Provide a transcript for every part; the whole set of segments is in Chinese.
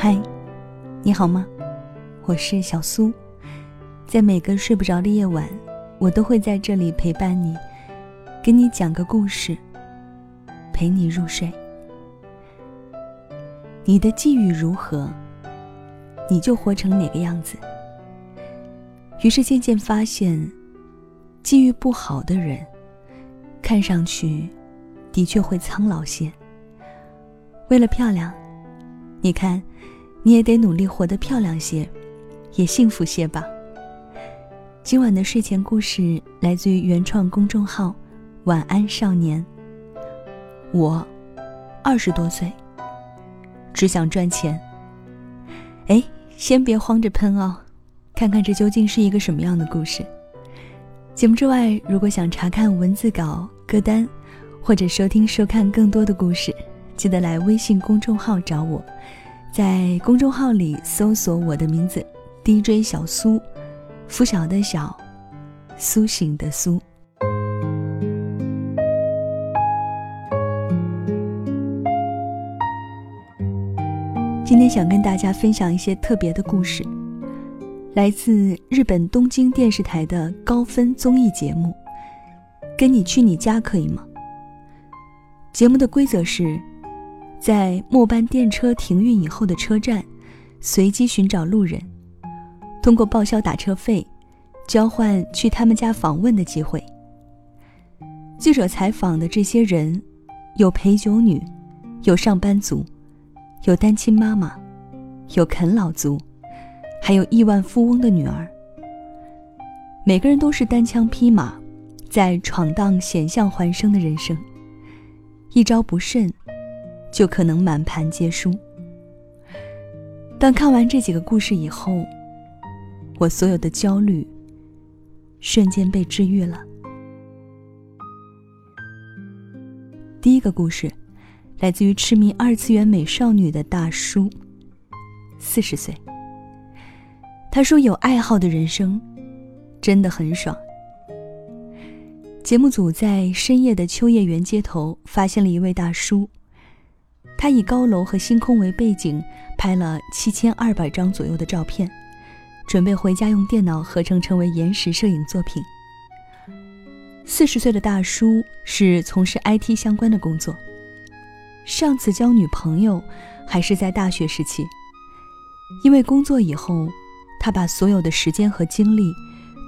嗨，你好吗？我是小苏，在每个睡不着的夜晚，我都会在这里陪伴你，给你讲个故事，陪你入睡。你的际遇如何，你就活成哪个样子。于是渐渐发现，际遇不好的人，看上去的确会苍老些。为了漂亮，你看，你也得努力活得漂亮些，也幸福些吧。今晚的睡前故事来自于原创公众号“晚安少年”。我二十多岁，只想赚钱。哎，先别慌着喷哦，看看这究竟是一个什么样的故事。节目之外，如果想查看文字稿、歌单，或者收听、收看更多的故事。记得来微信公众号找我，在公众号里搜索我的名字 DJ 小苏，拂晓的晓，苏醒的苏。今天想跟大家分享一些特别的故事，来自日本东京电视台的高分综艺节目。跟你去你家可以吗？节目的规则是。在末班电车停运以后的车站，随机寻找路人，通过报销打车费，交换去他们家访问的机会。记者采访的这些人，有陪酒女，有上班族，有单亲妈妈，有啃老族，还有亿万富翁的女儿。每个人都是单枪匹马，在闯荡险象环生的人生，一招不慎。就可能满盘皆输。当看完这几个故事以后，我所有的焦虑瞬间被治愈了。第一个故事，来自于痴迷二次元美少女的大叔，四十岁。他说：“有爱好的人生真的很爽。”节目组在深夜的秋叶原街头发现了一位大叔。他以高楼和星空为背景，拍了七千二百张左右的照片，准备回家用电脑合成成为延时摄影作品。四十岁的大叔是从事 IT 相关的工作。上次交女朋友还是在大学时期，因为工作以后，他把所有的时间和精力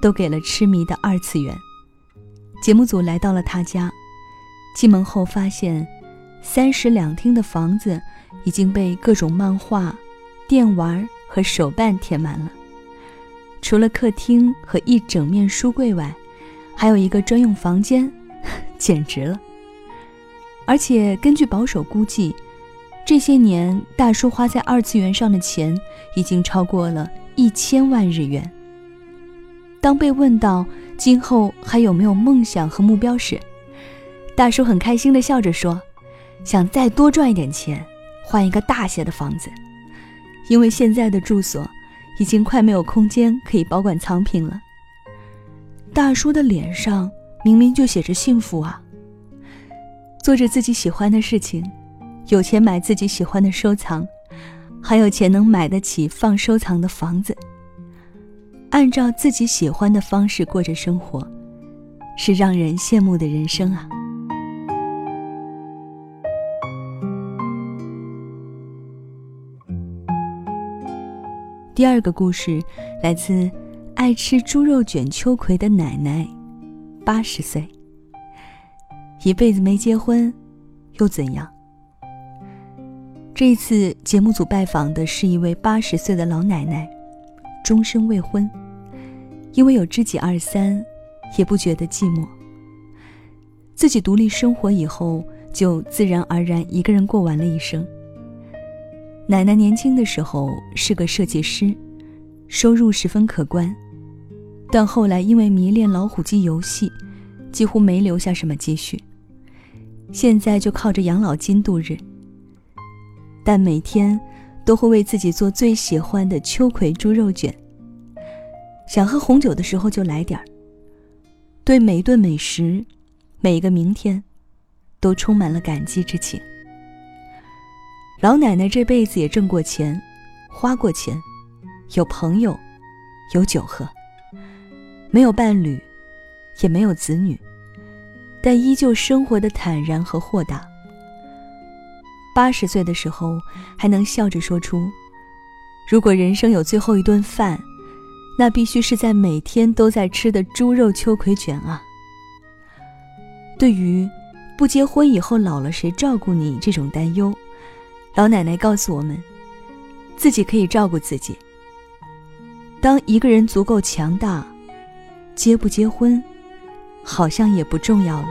都给了痴迷的二次元。节目组来到了他家，进门后发现。三室两厅的房子已经被各种漫画、电玩和手办填满了。除了客厅和一整面书柜外，还有一个专用房间，简直了。而且根据保守估计，这些年大叔花在二次元上的钱已经超过了一千万日元。当被问到今后还有没有梦想和目标时，大叔很开心地笑着说。想再多赚一点钱，换一个大些的房子，因为现在的住所已经快没有空间可以保管藏品了。大叔的脸上明明就写着幸福啊，做着自己喜欢的事情，有钱买自己喜欢的收藏，还有钱能买得起放收藏的房子，按照自己喜欢的方式过着生活，是让人羡慕的人生啊。第二个故事来自爱吃猪肉卷秋葵的奶奶，八十岁，一辈子没结婚，又怎样？这一次节目组拜访的是一位八十岁的老奶奶，终身未婚，因为有知己二三，也不觉得寂寞。自己独立生活以后，就自然而然一个人过完了一生。奶奶年轻的时候是个设计师，收入十分可观，但后来因为迷恋老虎机游戏，几乎没留下什么积蓄，现在就靠着养老金度日。但每天都会为自己做最喜欢的秋葵猪肉卷，想喝红酒的时候就来点儿。对每一顿美食，每一个明天，都充满了感激之情。老奶奶这辈子也挣过钱，花过钱，有朋友，有酒喝，没有伴侣，也没有子女，但依旧生活的坦然和豁达。八十岁的时候，还能笑着说出：“如果人生有最后一顿饭，那必须是在每天都在吃的猪肉秋葵卷啊。”对于不结婚以后老了谁照顾你这种担忧，老奶奶告诉我们：自己可以照顾自己。当一个人足够强大，结不结婚，好像也不重要了。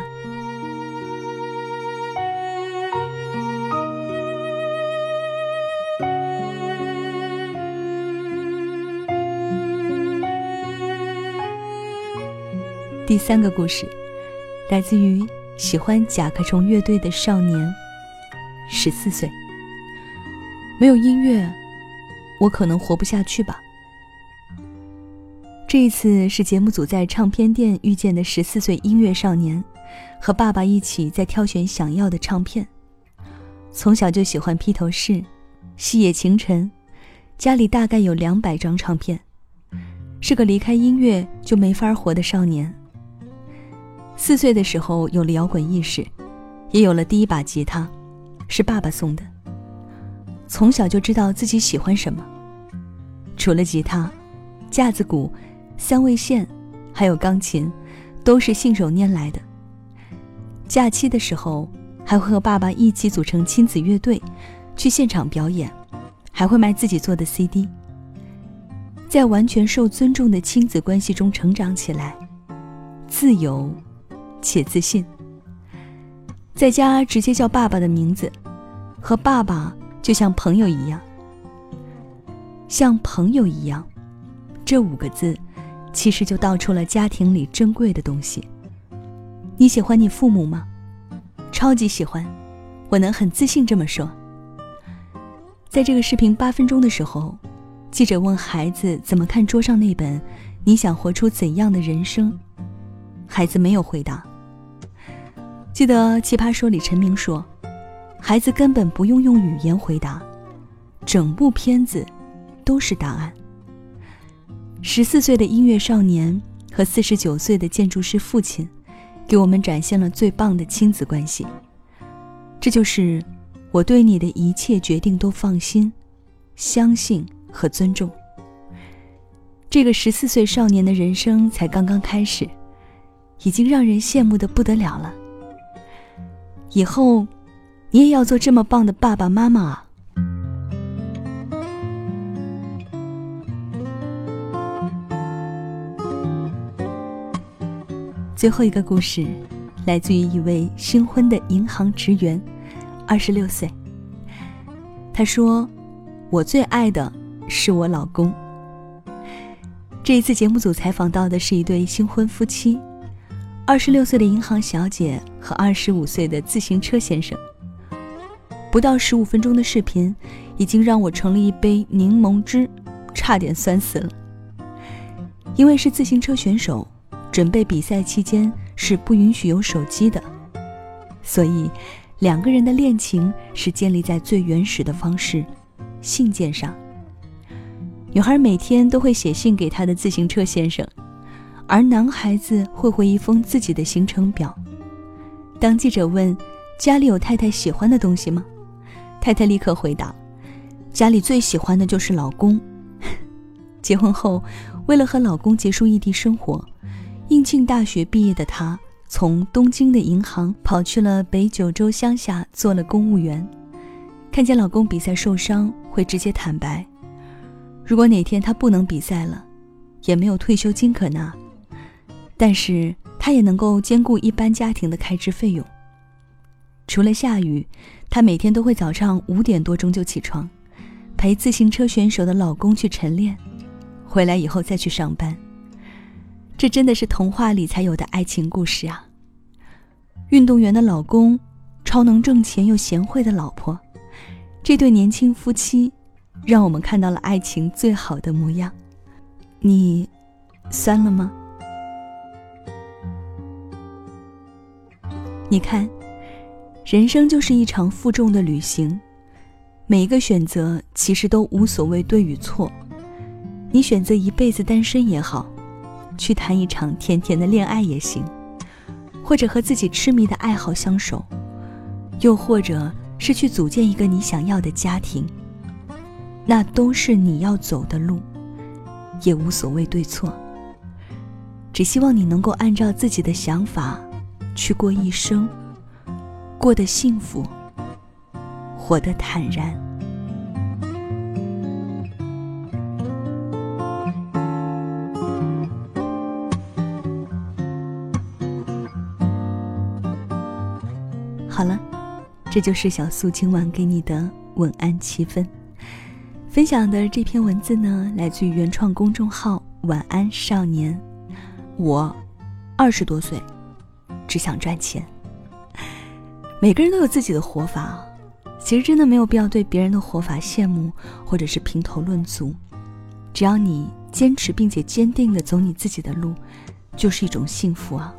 第三个故事，来自于喜欢甲壳虫乐队的少年，十四岁。没有音乐，我可能活不下去吧。这一次是节目组在唱片店遇见的十四岁音乐少年，和爸爸一起在挑选想要的唱片。从小就喜欢披头士、细野晴臣，家里大概有两百张唱片，是个离开音乐就没法活的少年。四岁的时候有了摇滚意识，也有了第一把吉他，是爸爸送的。从小就知道自己喜欢什么，除了吉他、架子鼓、三味线，还有钢琴，都是信手拈来的。假期的时候，还会和爸爸一起组成亲子乐队，去现场表演，还会卖自己做的 CD。在完全受尊重的亲子关系中成长起来，自由。且自信，在家直接叫爸爸的名字，和爸爸就像朋友一样。像朋友一样，这五个字，其实就道出了家庭里珍贵的东西。你喜欢你父母吗？超级喜欢，我能很自信这么说。在这个视频八分钟的时候，记者问孩子怎么看桌上那本《你想活出怎样的人生》。孩子没有回答。记得《奇葩说》里陈明说：“孩子根本不用用语言回答，整部片子都是答案。”十四岁的音乐少年和四十九岁的建筑师父亲，给我们展现了最棒的亲子关系。这就是我对你的一切决定都放心、相信和尊重。这个十四岁少年的人生才刚刚开始。已经让人羡慕的不得了了。以后，你也要做这么棒的爸爸妈妈啊！最后一个故事，来自于一位新婚的银行职员，二十六岁。他说：“我最爱的是我老公。”这一次节目组采访到的是一对新婚夫妻。二十六岁的银行小姐和二十五岁的自行车先生，不到十五分钟的视频，已经让我盛了一杯柠檬汁，差点酸死了。因为是自行车选手，准备比赛期间是不允许有手机的，所以两个人的恋情是建立在最原始的方式——信件上。女孩每天都会写信给她的自行车先生。而男孩子会回一封自己的行程表。当记者问：“家里有太太喜欢的东西吗？”太太立刻回答：“家里最喜欢的就是老公。”结婚后，为了和老公结束异地生活，应庆大学毕业的她从东京的银行跑去了北九州乡下做了公务员。看见老公比赛受伤，会直接坦白：如果哪天他不能比赛了，也没有退休金可拿。但是他也能够兼顾一般家庭的开支费用。除了下雨，他每天都会早上五点多钟就起床，陪自行车选手的老公去晨练，回来以后再去上班。这真的是童话里才有的爱情故事啊！运动员的老公，超能挣钱又贤惠的老婆，这对年轻夫妻，让我们看到了爱情最好的模样。你，酸了吗？你看，人生就是一场负重的旅行，每一个选择其实都无所谓对与错。你选择一辈子单身也好，去谈一场甜甜的恋爱也行，或者和自己痴迷的爱好相守，又或者是去组建一个你想要的家庭，那都是你要走的路，也无所谓对错。只希望你能够按照自己的想法去过一生，过得幸福。活得坦然。好了，这就是小苏今晚给你的晚安七分。分享的这篇文字呢，来自于原创公众号“晚安少年”。我二十多岁，只想赚钱。每个人都有自己的活法。其实真的没有必要对别人的活法羡慕，或者是评头论足。只要你坚持并且坚定的走你自己的路，就是一种幸福啊。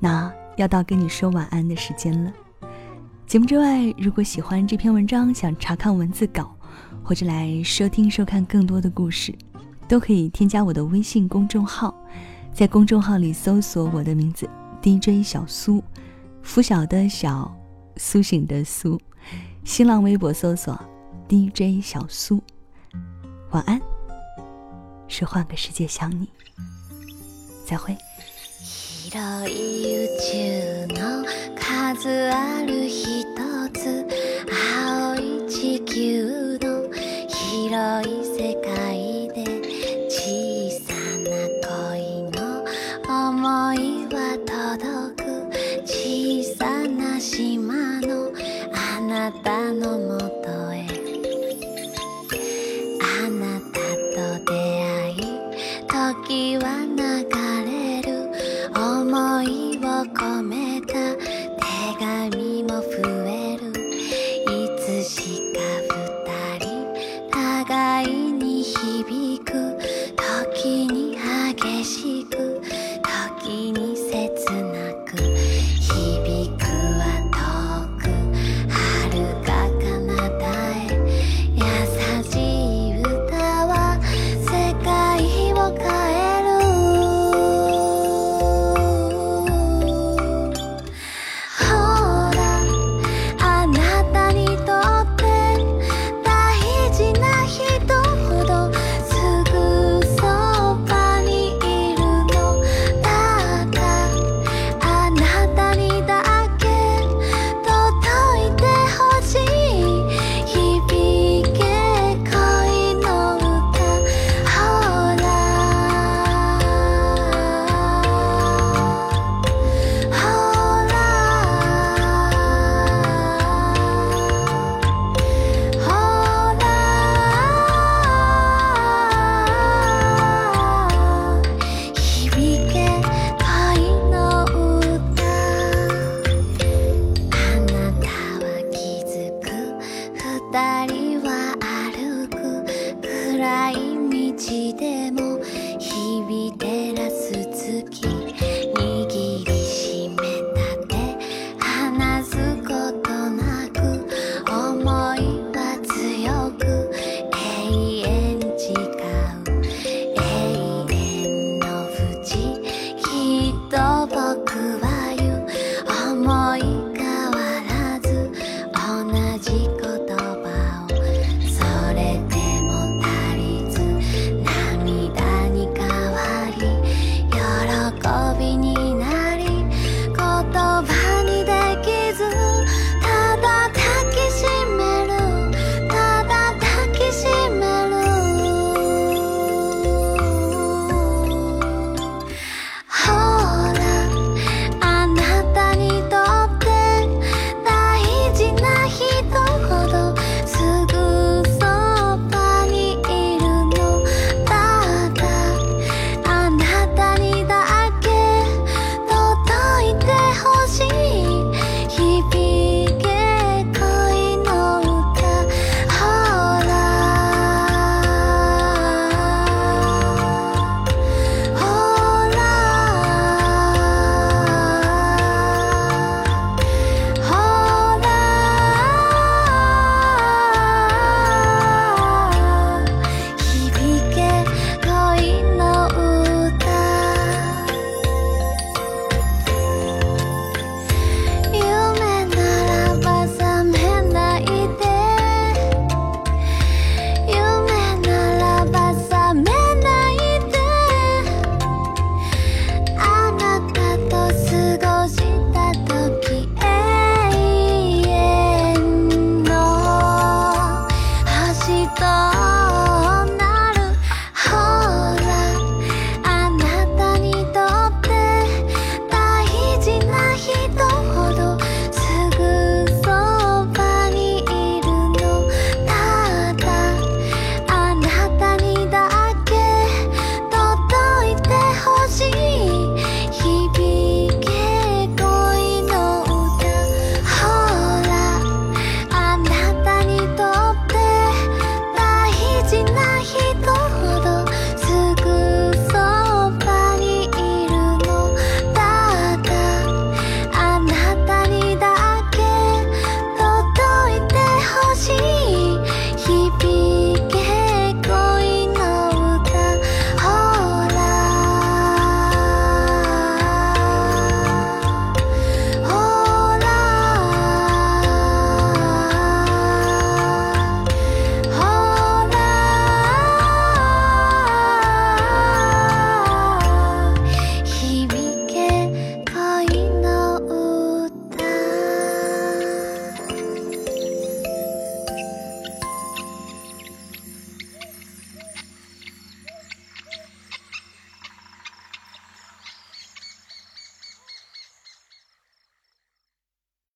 那要到跟你说晚安的时间了。节目之外，如果喜欢这篇文章，想查看文字稿，或者来收听收看更多的故事，都可以添加我的微信公众号，在公众号里搜索我的名字 DJ 小苏，拂晓的晓，苏醒的苏。新浪微博搜索 DJ 小苏，晚安，是换个世界想你，再会。